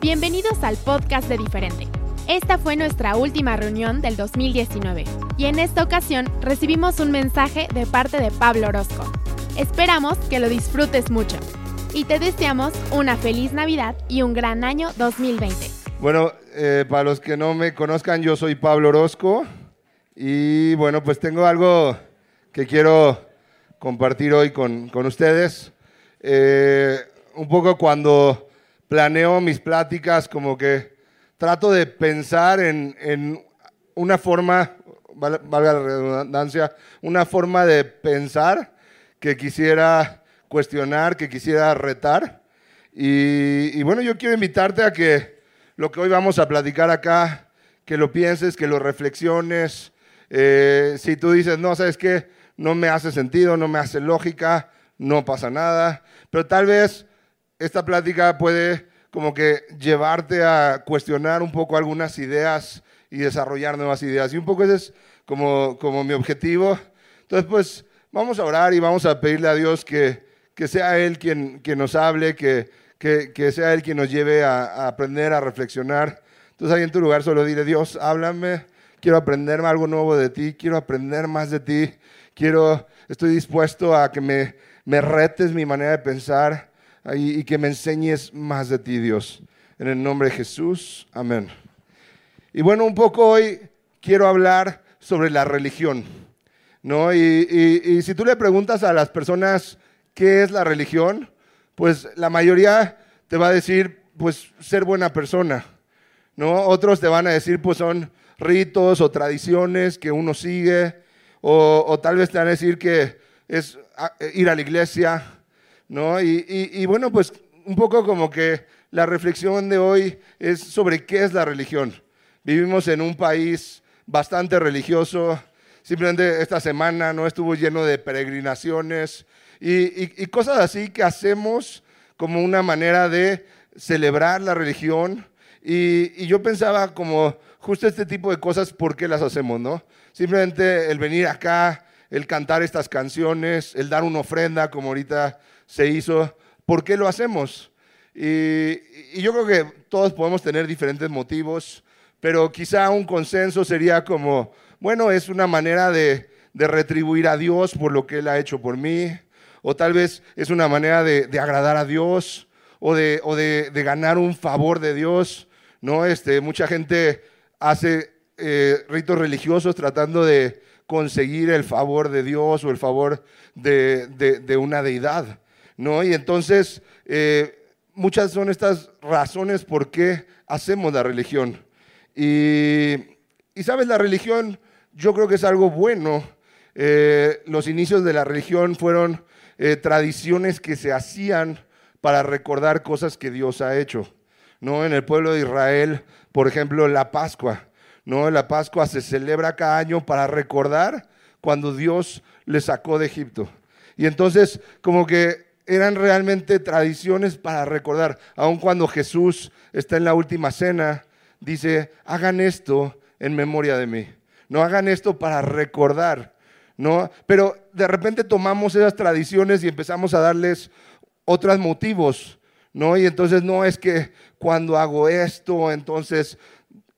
Bienvenidos al podcast de Diferente. Esta fue nuestra última reunión del 2019 y en esta ocasión recibimos un mensaje de parte de Pablo Orozco. Esperamos que lo disfrutes mucho y te deseamos una feliz Navidad y un gran año 2020. Bueno, eh, para los que no me conozcan, yo soy Pablo Orozco y bueno, pues tengo algo que quiero compartir hoy con, con ustedes. Eh, un poco cuando planeo mis pláticas, como que trato de pensar en, en una forma, val- valga la redundancia, una forma de pensar que quisiera cuestionar, que quisiera retar. Y, bueno, yo quiero invitarte a que lo que hoy vamos a platicar acá, que lo pienses, que lo reflexiones. Eh, si tú dices, no, ¿sabes qué? No me hace sentido, no me hace lógica, no pasa nada. Pero tal vez esta plática puede como que llevarte a cuestionar un poco algunas ideas y desarrollar nuevas ideas. Y un poco ese es como, como mi objetivo. Entonces, pues vamos a orar y vamos a pedirle a Dios que, que sea Él quien, quien nos hable, que, que, que sea Él quien nos lleve a, a aprender, a reflexionar. Entonces ahí en tu lugar solo dile, Dios, háblame, quiero aprender algo nuevo de ti, quiero aprender más de ti, quiero, estoy dispuesto a que me, me retes mi manera de pensar y, que me enseñes más de ti, Dios. En el nombre de Jesús, amén. Y bueno, un poco hoy quiero hablar sobre la religión, ¿no? Y, y- y si tú le preguntas a las personas qué es la religión, pues la mayoría te va a decir, pues ser buena persona, ¿no? Otros te van a decir, pues son ritos o tradiciones que uno sigue, o, o tal vez te van a decir que es ir a la iglesia, ¿no? Y, y- y bueno, pues un poco como que la reflexión de hoy es sobre qué es la religión. Vivimos en un país bastante religioso. Simplemente esta semana no estuvo lleno de peregrinaciones y, y- cosas así que hacemos como una manera de celebrar la religión. Y, y yo pensaba como justo este tipo de cosas, ¿por qué las hacemos, no? Simplemente el venir acá, el cantar estas canciones, el dar una ofrenda como ahorita se hizo, ¿por qué lo hacemos? Y, yo creo que todos podemos tener diferentes motivos, pero quizá un consenso sería como, bueno, es una manera de, de retribuir a Dios por lo que Él ha hecho por mí, o tal vez es una manera de, de agradar a Dios, o de, o de ganar un favor de Dios, ¿no? Este, mucha gente hace eh, ritos religiosos tratando de conseguir el favor de Dios o el favor de, de- una deidad, ¿no? Y entonces, eh, muchas son estas razones por qué hacemos la religión. Y, y sabes, la religión yo creo que es algo bueno. Eh, los inicios de la religión fueron eh, tradiciones que se hacían para recordar cosas que Dios ha hecho. ¿no? En el pueblo de Israel, por ejemplo, la Pascua. ¿No? La Pascua se celebra cada año para recordar cuando Dios le sacó de Egipto. Y entonces, como que eran realmente tradiciones para recordar. Aun cuando Jesús está en la última cena, dice, hagan esto en memoria de mí. No hagan esto para recordar. ¿no? Pero de repente tomamos esas tradiciones y empezamos a darles otros motivos, ¿no? Y entonces no es que cuando hago esto, entonces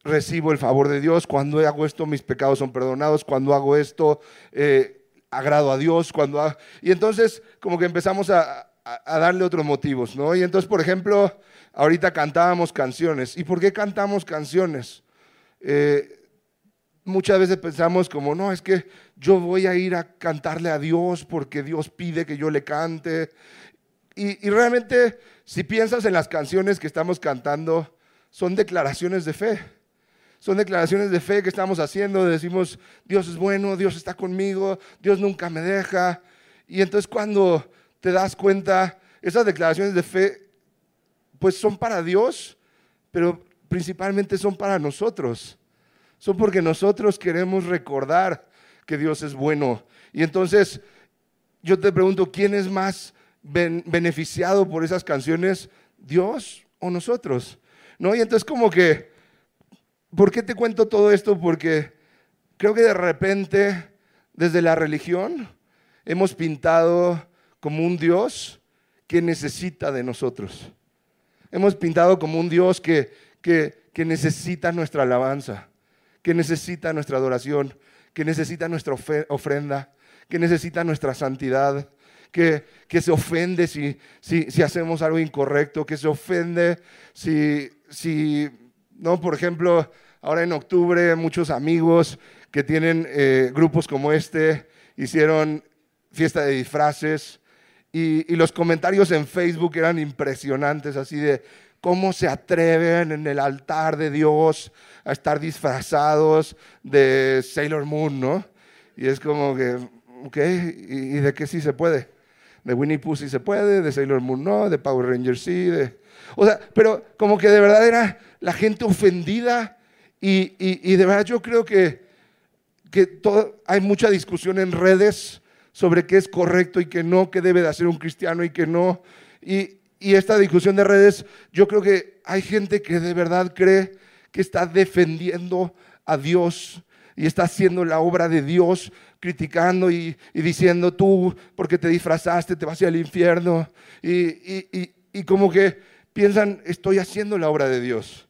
recibo el favor de Dios, cuando hago esto mis pecados son perdonados, cuando hago esto eh, agrado a Dios, cuando ha- y entonces como que empezamos a, darle otros motivos, ¿no? Y entonces, por ejemplo, ahorita cantábamos canciones. ¿Y por qué cantamos canciones? Eh, muchas veces pensamos como, no, es que yo voy a ir a cantarle a Dios porque Dios pide que yo le cante. Y realmente, si piensas en las canciones que estamos cantando, son declaraciones de fe. Son declaraciones de fe que estamos haciendo. Decimos, Dios es bueno, Dios está conmigo, Dios nunca me deja. Y entonces cuando te das cuenta, esas declaraciones de fe, pues son para Dios, pero principalmente son para nosotros son porque nosotros queremos recordar que Dios es bueno. Y entonces yo te pregunto, ¿quién es más ben- beneficiado por esas canciones? ¿Dios o nosotros? ¿No? Y entonces como que, ¿por qué te cuento todo esto? Porque creo que de repente, desde la religión, hemos pintado como un Dios que necesita de nosotros. hemos pintado como un Dios que, que, que necesita nuestra alabanza, que necesita nuestra adoración, que necesita nuestra ofrenda, que necesita nuestra santidad, que, que se ofende si, si, si, hacemos algo incorrecto, que se ofende si, si, no, por ejemplo, ahora en octubre muchos amigos que tienen eh, grupos como este hicieron fiesta de disfraces y, los comentarios en Facebook eran impresionantes, así de cómo se atreven en el altar de Dios a estar disfrazados de Sailor Moon, ¿no? Y es como que, ok, ¿y, de qué sí se puede? De Winnie Pooh sí se puede, de Sailor Moon no, de Power Rangers sí, de... O sea, pero como que de verdad era la gente ofendida y, y, de verdad yo creo que, que todo, hay mucha discusión en redes sobre qué es correcto y qué no, qué debe de hacer un cristiano y qué no. Y, y esta discusión de redes, yo creo que hay gente que de verdad cree que está defendiendo a Dios y está haciendo la obra de Dios, criticando y, diciendo tú, porque te disfrazaste, te vas al infierno. Y, como que piensan, estoy haciendo la obra de Dios.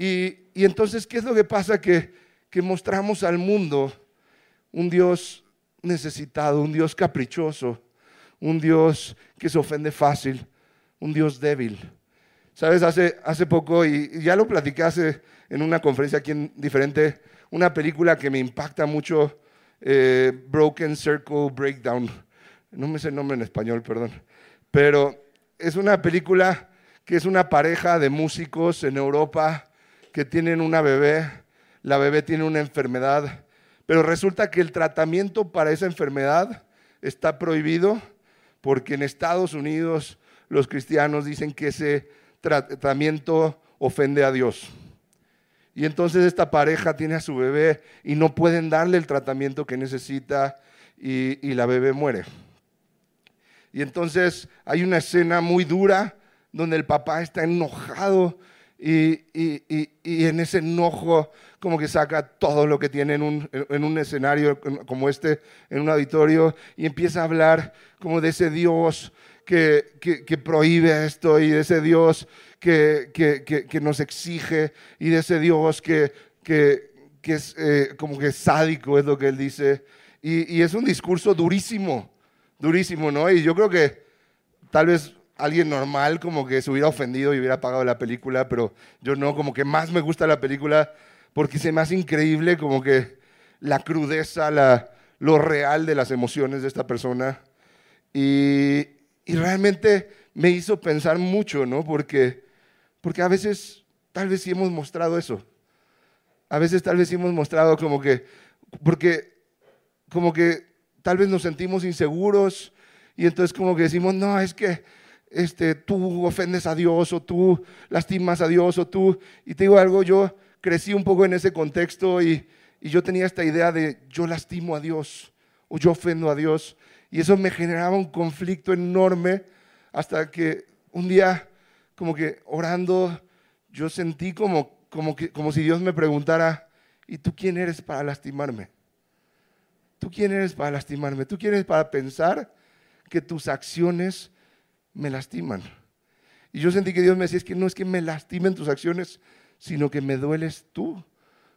Y, entonces, ¿qué es lo que pasa? Que, que mostramos al mundo un Dios necesitado, un Dios caprichoso, un Dios que se ofende fácil, un Dios débil. Sabes, hace, hace poco, y, ya lo platicé hace, en una conferencia aquí en diferente, una película que me impacta mucho, eh, Broken Circle Breakdown. No me sé el nombre en español, perdón. Pero es una película que es una pareja de músicos en Europa que tienen una bebé. La bebé tiene una enfermedad, pero resulta que el tratamiento para esa enfermedad está prohibido porque en Estados Unidos los cristianos dicen que ese tratamiento ofende a Dios. Y entonces esta pareja tiene a su bebé y no pueden darle el tratamiento que necesita y, la bebé muere. Y entonces hay una escena muy dura donde el papá está enojado y, en ese enojo como que saca todo lo que tiene en un, en un, escenario como este, en un auditorio, y empieza a hablar como de ese Dios que, prohíbe esto y de ese Dios que, que, nos exige y de ese Dios que, es eh, como que sádico, es lo que él dice. Y, es un discurso durísimo, durísimo, ¿no? Y yo creo que tal vez alguien normal como que se hubiera ofendido y hubiera apagado la película, pero yo no, como que más me gusta la película porque se me hace increíble como que la crudeza, la, lo real de las emociones de esta persona. Y, y realmente me hizo pensar mucho, ¿no? Porque, porque a veces tal vez sí hemos mostrado eso. A veces tal vez sí hemos mostrado como que, porque como que tal vez nos sentimos inseguros y entonces como que decimos, no, es que este, tú ofendes a Dios o tú lastimas a Dios o tú... Y te digo algo, yo crecí un poco en ese contexto y, yo tenía esta idea de yo lastimo a Dios o yo ofendo a Dios. Y eso me generaba un conflicto enorme hasta que un día, como que orando, yo sentí como, como, que, como si Dios me preguntara, ¿y tú quién eres para lastimarme? ¿Tú quién eres para lastimarme? ¿Tú quién eres para pensar que tus acciones me lastiman? Y yo sentí que Dios me decía, es que no es que me lastimen tus acciones, sino que me dueles tú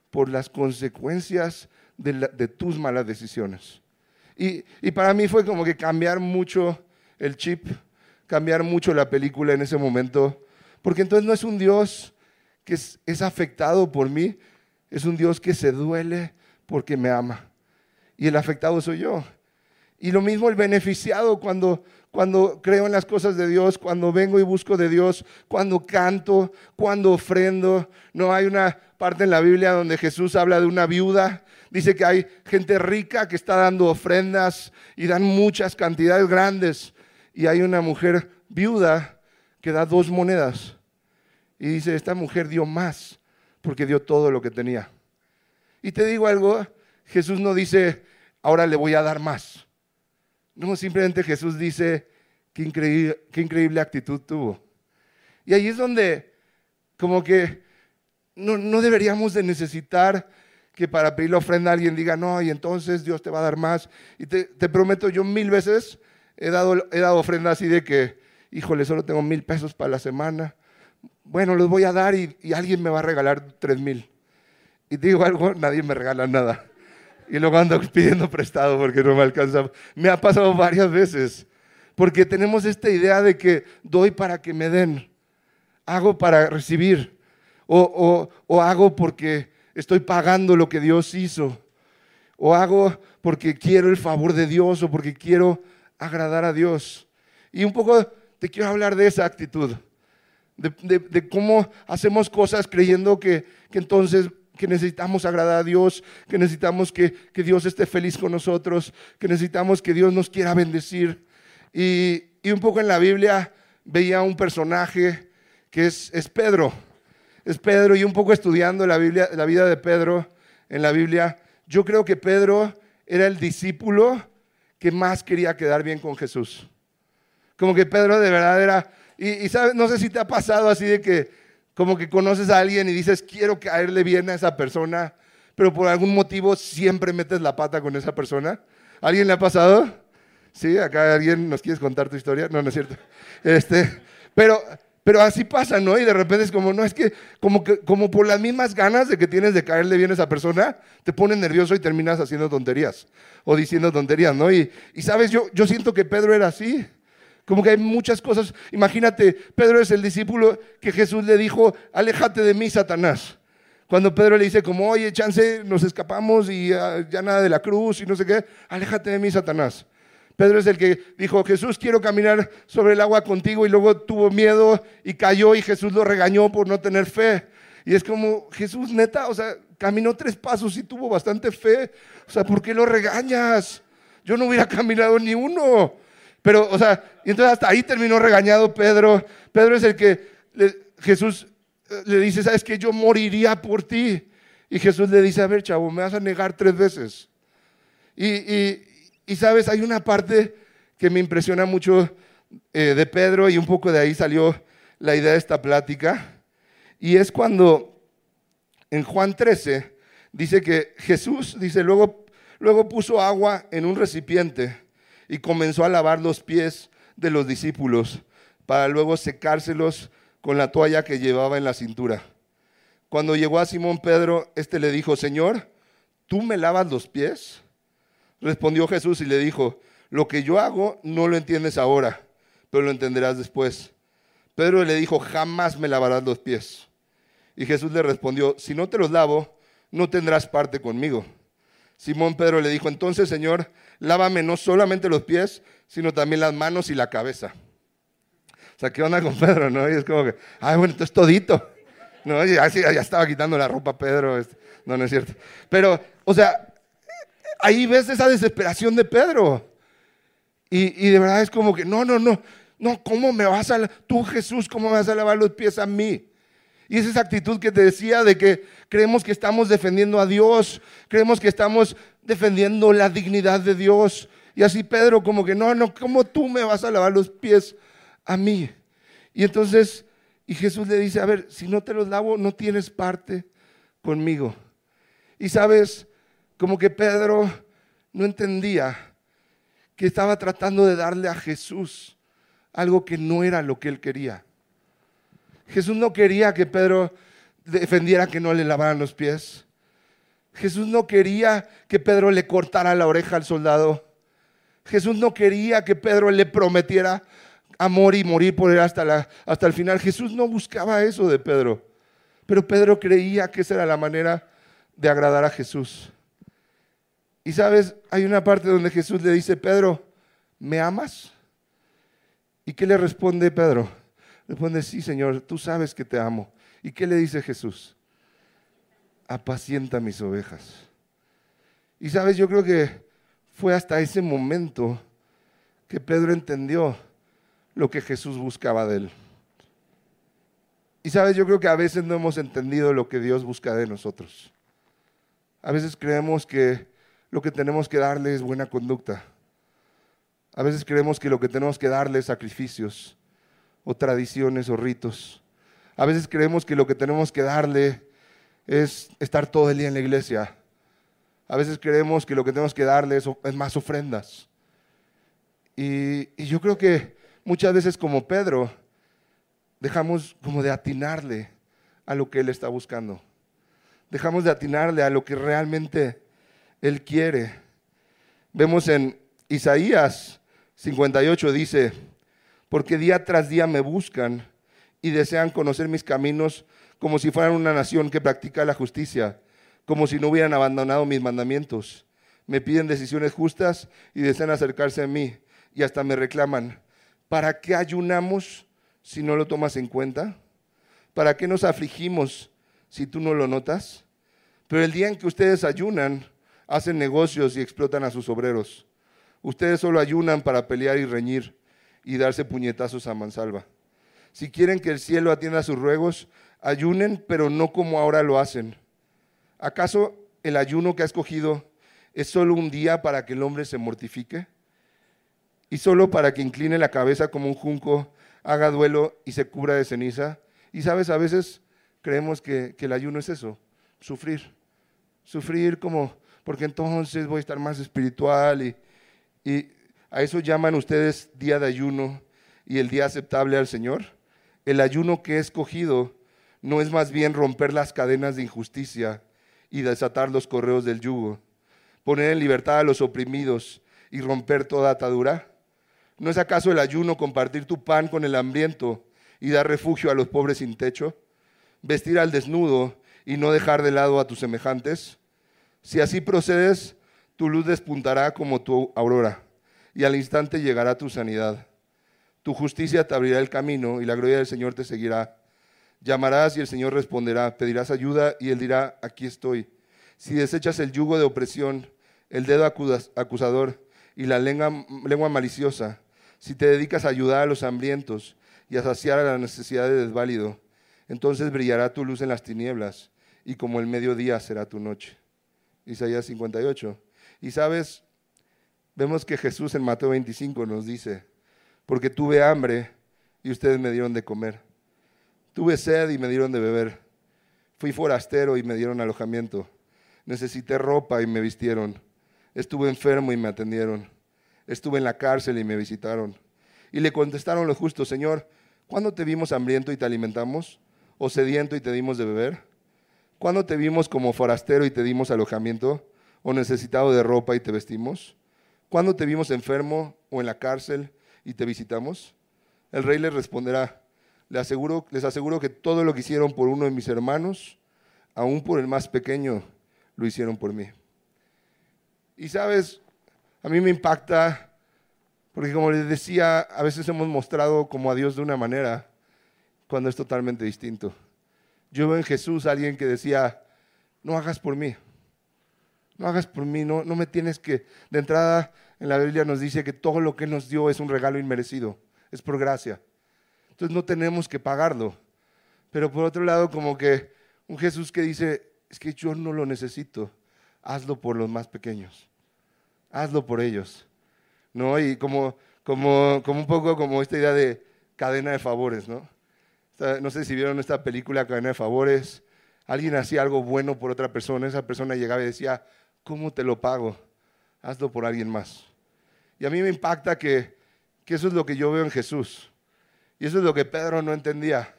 por las consecuencias de, tus malas decisiones. Y, para mí fue como que cambiar mucho el chip, cambiar mucho la película en ese momento, porque entonces no es un Dios que es, afectado por mí, es un Dios que se duele porque me ama. Y el afectado soy yo. Y lo mismo el beneficiado cuando, cuando creo en las cosas de Dios, cuando vengo y busco de Dios, cuando canto, cuando ofrendo. No hay una parte en la Biblia donde Jesús habla de una viuda Dice que hay gente rica que está dando ofrendas y dan muchas cantidades grandes. Y hay una mujer viuda que da dos monedas. Y dice, esta mujer dio más porque dio todo lo que tenía. Y te digo algo, Jesús no dice, ahora le voy a dar más. No, simplemente Jesús dice, qué increíble, qué increíble actitud tuvo. Y ahí es donde como que no, no deberíamos de necesitar que para pedir la ofrenda alguien diga, no, y entonces Dios te va a dar más. Y te, prometo, yo mil veces he dado, he dado ofrenda así de que, híjole, solo tengo mil pesos para la semana, bueno, los voy a dar y, y alguien me va a regalar tres mil. Y digo algo, nadie me regala nada. Y luego ando pidiendo prestado porque no me alcanza. Me ha pasado varias veces. Porque tenemos esta idea de que doy para que me den. Hago para recibir. O, o hago porque estoy pagando lo que Dios hizo. O hago porque quiero el favor de Dios o porque quiero agradar a Dios. Y un poco te quiero hablar de esa actitud. De, cómo hacemos cosas creyendo que, que entonces que necesitamos agradar a Dios, que necesitamos que, Dios esté feliz con nosotros, que necesitamos que Dios nos quiera bendecir. Y, un poco en la Biblia veía un personaje que es, es, Pedro. Es Pedro y un poco estudiando la, Biblia, la vida de Pedro en la Biblia, yo creo que Pedro era el discípulo que más quería quedar bien con Jesús. Como que Pedro de verdad era, y, y ¿sabes? no sé si te ha pasado así de que como que conoces a alguien y dices, quiero caerle bien a esa persona, pero por algún motivo siempre metes la pata con esa persona. ¿Alguien le ha pasado? ¿Sí? ¿Acá alguien nos quieres contar tu historia? No, no es cierto. Este, pero, pero así pasa, ¿no? Y de repente es como, no, es que como, que como por las mismas ganas de que tienes de caerle bien a esa persona, te pones nervioso y terminas haciendo tonterías o diciendo tonterías, ¿no? Y, y sabes, yo, yo siento que Pedro era así. Como que hay muchas cosas. Imagínate, Pedro es el discípulo que Jesús le dijo, aléjate de mí, Satanás. Cuando Pedro le dice como, oye, chance, nos escapamos y ya nada de la cruz y no sé qué, aléjate de mí, Satanás. Pedro es el que dijo, Jesús, quiero caminar sobre el agua contigo y luego tuvo miedo y cayó y Jesús lo regañó por no tener fe. Y es como, Jesús, neta, o sea, caminó tres pasos y tuvo bastante fe. O sea, ¿por qué lo regañas? Yo no hubiera caminado ni uno. Pero, o sea, y entonces hasta ahí terminó regañado Pedro. Pedro es el que Jesús eh, le dice, ¿sabes qué? Yo moriría por ti. Y Jesús le dice, a ver, chavo, me vas a negar tres veces. Y, sabes, hay una parte que me impresiona mucho eh, de Pedro y un poco de ahí salió la idea de esta plática. Y es cuando en Juan 13 dice que Jesús, dice, luego, luego puso agua en un recipiente y comenzó a lavar los pies de los discípulos para luego secárselos con la toalla que llevaba en la cintura. Cuando llegó a Simón Pedro, este le dijo, Señor, ¿tú me lavas los pies? Respondió Jesús y le dijo, lo que yo hago no lo entiendes ahora, pero lo entenderás después. Pedro le dijo, jamás me lavarás los pies. Y Jesús le respondió, si no te los lavo, no tendrás parte conmigo. Simón Pedro le dijo, entonces Señor, lávame no solamente los pies, sino también las manos y la cabeza. O sea, ¿qué onda con Pedro? No? Y es como que, ay, bueno, entonces todito. No, ya, ya estaba quitando la ropa Pedro. Este, no, no es cierto. Pero, o sea, ahí ves esa desesperación de Pedro. Y, y, de verdad es como que, no, no, no, no, ¿cómo me vas a, tú Jesús, cómo me vas a lavar los pies a mí? Y es esa actitud que te decía de que creemos que estamos defendiendo a Dios, creemos que estamos defendiendo la dignidad de Dios. Y así Pedro como que, no, no, ¿cómo tú me vas a lavar los pies a mí? Y entonces, y Jesús le dice, a ver, si no te los lavo, no tienes parte conmigo. Y sabes, como que Pedro no entendía que estaba tratando de darle a Jesús algo que no era lo que él quería. Jesús no quería que Pedro defendiera que no le lavaran los pies. Jesús no quería que Pedro le cortara la oreja al soldado. Jesús no quería que Pedro le prometiera amor y morir por él hasta, hasta el final. Jesús no buscaba eso de Pedro. Pero Pedro creía que esa era la manera de agradar a Jesús. Y sabes, hay una parte donde Jesús le dice, Pedro, ¿me amas? ¿Y qué le responde Pedro? Responde, sí, Señor, tú sabes que te amo. ¿Y qué le dice Jesús? Apacienta mis ovejas. Y sabes, yo creo que fue hasta ese momento que Pedro entendió lo que Jesús buscaba de él. Y sabes, yo creo que a veces no hemos entendido lo que Dios busca de nosotros. A veces creemos que lo que tenemos que darle es buena conducta. A veces creemos que lo que tenemos que darle es sacrificios o tradiciones o ritos. A veces creemos que lo que tenemos que darle es estar todo el día en la iglesia. A veces creemos que lo que tenemos que darle es, más ofrendas. Y, yo creo que muchas veces como Pedro, dejamos como de atinarle a lo que Él está buscando. Dejamos de atinarle a lo que realmente Él quiere. Vemos en Isaías 58, dice, porque día tras día me buscan y desean conocer mis caminos como si fueran una nación que practica la justicia, como si no hubieran abandonado mis mandamientos. Me piden decisiones justas y desean acercarse a mí y hasta me reclaman, ¿para qué ayunamos si no lo tomas en cuenta? ¿Para qué nos afligimos si tú no lo notas? Pero el día en que ustedes ayunan, hacen negocios y explotan a sus obreros. Ustedes solo ayunan para pelear y reñir y darse puñetazos a mansalva. Si quieren que el cielo atienda sus ruegos, ayunen, pero no como ahora lo hacen. ¿Acaso el ayuno que ha escogido es solo un día para que el hombre se mortifique? ¿Y solo para que incline la cabeza como un junco, haga duelo y se cubra de ceniza? Y sabes, a veces creemos que, el ayuno es eso, sufrir. Sufrir como, porque entonces voy a estar más espiritual y, y a eso llaman ustedes día de ayuno y el día aceptable al Señor. El ayuno que he escogido no es más bien romper las cadenas de injusticia y desatar los correos del yugo, poner en libertad a los oprimidos y romper toda atadura. ¿No es acaso el ayuno compartir tu pan con el hambriento y dar refugio a los pobres sin techo? ¿Vestir al desnudo y no dejar de lado a tus semejantes? Si así procedes, tu luz despuntará como tu aurora y al instante llegará tu sanidad. Tu justicia te abrirá el camino y la gloria del Señor te seguirá. Llamarás y el Señor responderá, pedirás ayuda y Él dirá, aquí estoy. Si desechas el yugo de opresión, el dedo acusador y la lengua, maliciosa, si te dedicas a ayudar a los hambrientos y a saciar a la necesidad de desválido, entonces brillará tu luz en las tinieblas y como el mediodía será tu noche. Isaías 58. Y sabes, vemos que Jesús en Mateo 25 nos dice, porque tuve hambre y ustedes me dieron de comer. Tuve sed y me dieron de beber. Fui forastero y me dieron alojamiento. Necesité ropa y me vistieron. Estuve enfermo y me atendieron. Estuve en la cárcel y me visitaron. Y le contestaron los justos, Señor, ¿cuándo te vimos hambriento y te alimentamos? ¿O sediento y te dimos de beber? ¿Cuándo te vimos como forastero y te dimos alojamiento? ¿O necesitado de ropa y te vestimos? ¿Cuándo te vimos enfermo o en la cárcel y te visitamos? El rey les responderá, les aseguro, les aseguro que todo lo que hicieron por uno de mis hermanos, aún por el más pequeño, lo hicieron por mí. Y sabes, a mí me impacta, porque como les decía, a veces hemos mostrado como a Dios de una manera, cuando es totalmente distinto. Yo veo en Jesús a alguien que decía, no hagas por mí, no hagas por mí, no, no me tienes que, de entrada en la Biblia nos dice que todo lo que Él nos dio es un regalo inmerecido, es por gracia. Entonces no tenemos que pagarlo. Pero por otro lado, como que un Jesús que dice, es que yo no lo necesito, hazlo por los más pequeños, hazlo por ellos. ¿No? Y como, como, como un poco como esta idea de cadena de favores, ¿no? No sé si vieron esta película, Cadena de Favores. Alguien hacía algo bueno por otra persona, esa persona llegaba y decía, ¿cómo te lo pago? Hazlo por alguien más. Y a mí me impacta que, eso es lo que yo veo en Jesús. Y eso es lo que Pedro no entendía.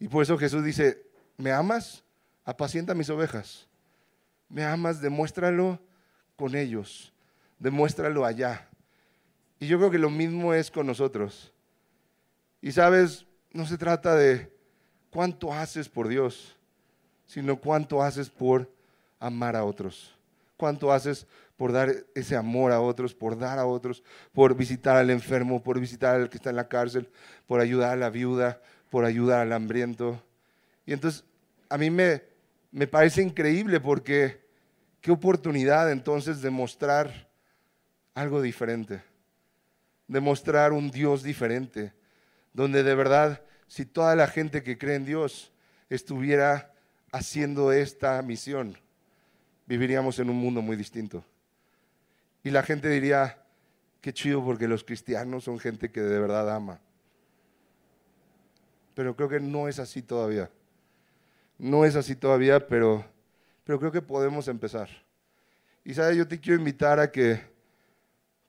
Y por eso Jesús dice, ¿me amas? Apacienta mis ovejas. ¿Me amas? Demuéstralo con ellos. Demuéstralo allá. Y yo creo que lo mismo es con nosotros. Y sabes, no se trata de cuánto haces por Dios, sino cuánto haces por amar a otros. Cuánto haces por dar ese amor a otros, por dar a otros, por visitar al enfermo, por visitar al que está en la cárcel, por ayudar a la viuda, por ayudar al hambriento. Y entonces a mí me, me parece increíble porque qué oportunidad entonces de mostrar algo diferente, de mostrar un Dios diferente, donde de verdad, si toda la gente que cree en Dios estuviera haciendo esta misión, viviríamos en un mundo muy distinto. Y la gente diría, qué chido porque los cristianos son gente que de verdad ama. Pero creo que no es así todavía. No es así todavía, pero, pero creo que podemos empezar. Y sabes, yo te quiero invitar a que,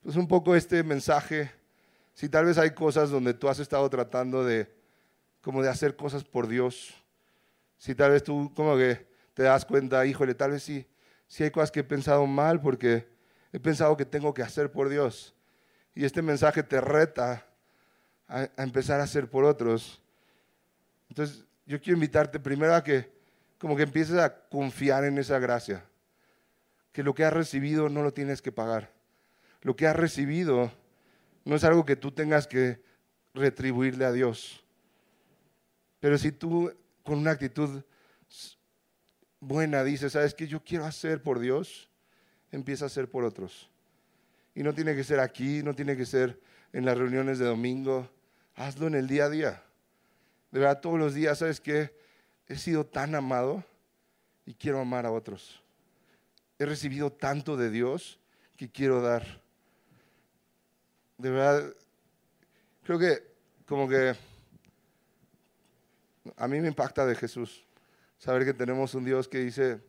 pues un poco este mensaje, si tal vez hay cosas donde tú has estado tratando de como de hacer cosas por Dios. Si tal vez tú como que te das cuenta, híjole, tal vez sí, sí hay cosas que he pensado mal porque he pensado que tengo que hacer por Dios. Y este mensaje te reta a, a empezar a hacer por otros. Entonces, yo quiero invitarte primero a que como que empieces a confiar en esa gracia. Que lo que has recibido no lo tienes que pagar. Lo que has recibido no es algo que tú tengas que retribuirle a Dios. Pero si tú con una actitud buena dices, ¿sabes qué? Yo quiero hacer por Dios, empieza a hacer por otros. Y no tiene que ser aquí, no tiene que ser en las reuniones de domingo. Hazlo en el día a día. De verdad, todos los días, ¿sabes qué? He sido tan amado y quiero amar a otros. He recibido tanto de Dios que quiero dar. De verdad, creo que como que a mí me impacta de Jesús saber que tenemos un Dios que dice,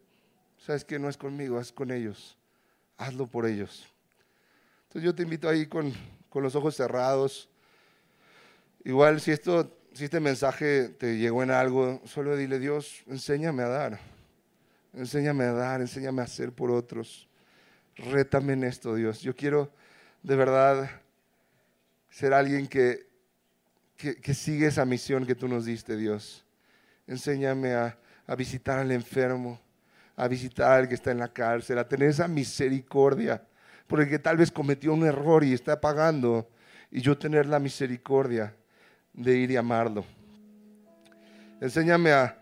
sabes que no es conmigo, es con ellos. Hazlo por ellos. Entonces yo te invito ahí con, con los ojos cerrados. Igual si esto si este mensaje te llegó en algo, solo dile, Dios, enséñame a dar. Enséñame a dar, enséñame a hacer por otros. Rétame en esto, Dios. Yo quiero de verdad ser alguien que, que, sigue esa misión que tú nos diste, Dios. Enséñame a, a visitar al enfermo, a visitar al que está en la cárcel, a tener esa misericordia, porque tal vez cometió un error y está pagando, y yo tener la misericordia de ir y amarlo. Enséñame a,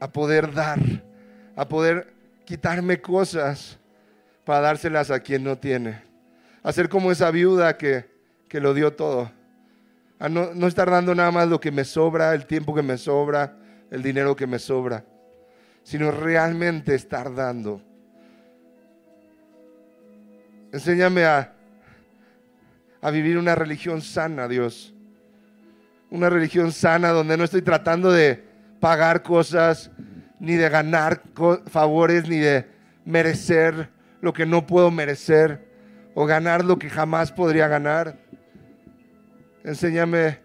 a poder dar, a poder quitarme cosas para dárselas a quien no tiene. A ser como esa viuda que, que lo dio todo. A no, no estar dando nada más lo que me sobra, el tiempo que me sobra, el dinero que me sobra, sino realmente estar dando. Enséñame a, a vivir una religión sana, Dios una religión sana donde no estoy tratando de pagar cosas, ni de ganar favores, ni de merecer lo que no puedo merecer, o ganar lo que jamás podría ganar. Enséñame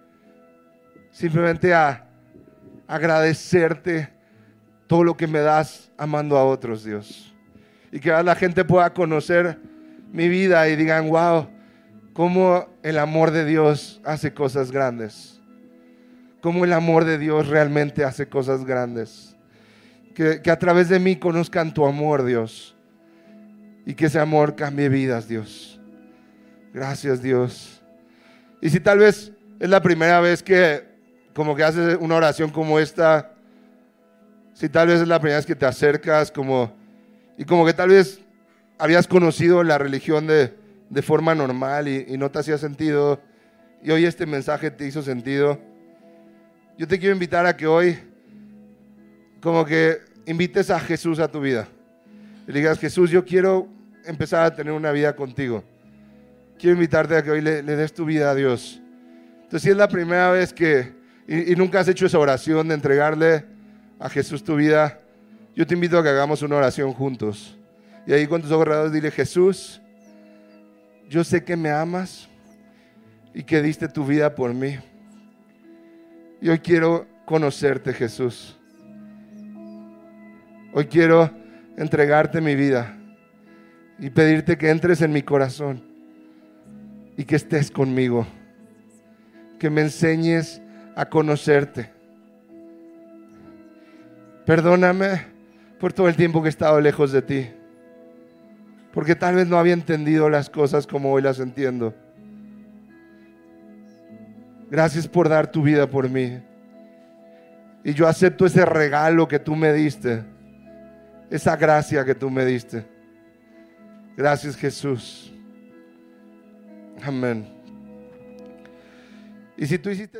simplemente a agradecerte todo lo que me das amando a otros, Dios. Y que la gente pueda conocer mi vida y digan, wow, cómo el amor de Dios hace cosas grandes cómo el amor de Dios realmente hace cosas grandes. Que, a través de mí conozcan tu amor, Dios. Y que ese amor cambie vidas, Dios. Gracias, Dios. Y si tal vez es la primera vez que como que haces una oración como esta, si tal vez es la primera vez que te acercas como y como que tal vez habías conocido la religión de, de forma normal y, no te hacía sentido y hoy este mensaje te hizo sentido yo te quiero invitar a que hoy, como que invites a Jesús a tu vida. Le digas, Jesús, yo quiero empezar a tener una vida contigo. Quiero invitarte a que hoy le, des tu vida a Dios. Entonces, si es la primera vez que, y, nunca has hecho esa oración de entregarle a Jesús tu vida, yo te invito a que hagamos una oración juntos. Y ahí con tus ojos cerrados dile, Jesús, yo sé que me amas y que diste tu vida por mí. Y hoy quiero conocerte, Jesús. Hoy quiero entregarte mi vida y pedirte que entres en mi corazón y que estés conmigo. Que me enseñes a conocerte. Perdóname por todo el tiempo que he estado lejos de ti. Porque tal vez no había entendido las cosas como hoy las entiendo. Gracias por dar tu vida por mí. Y yo acepto ese regalo que tú me diste. Esa gracia que tú me diste. Gracias Jesús. Amén. Y si tú hiciste...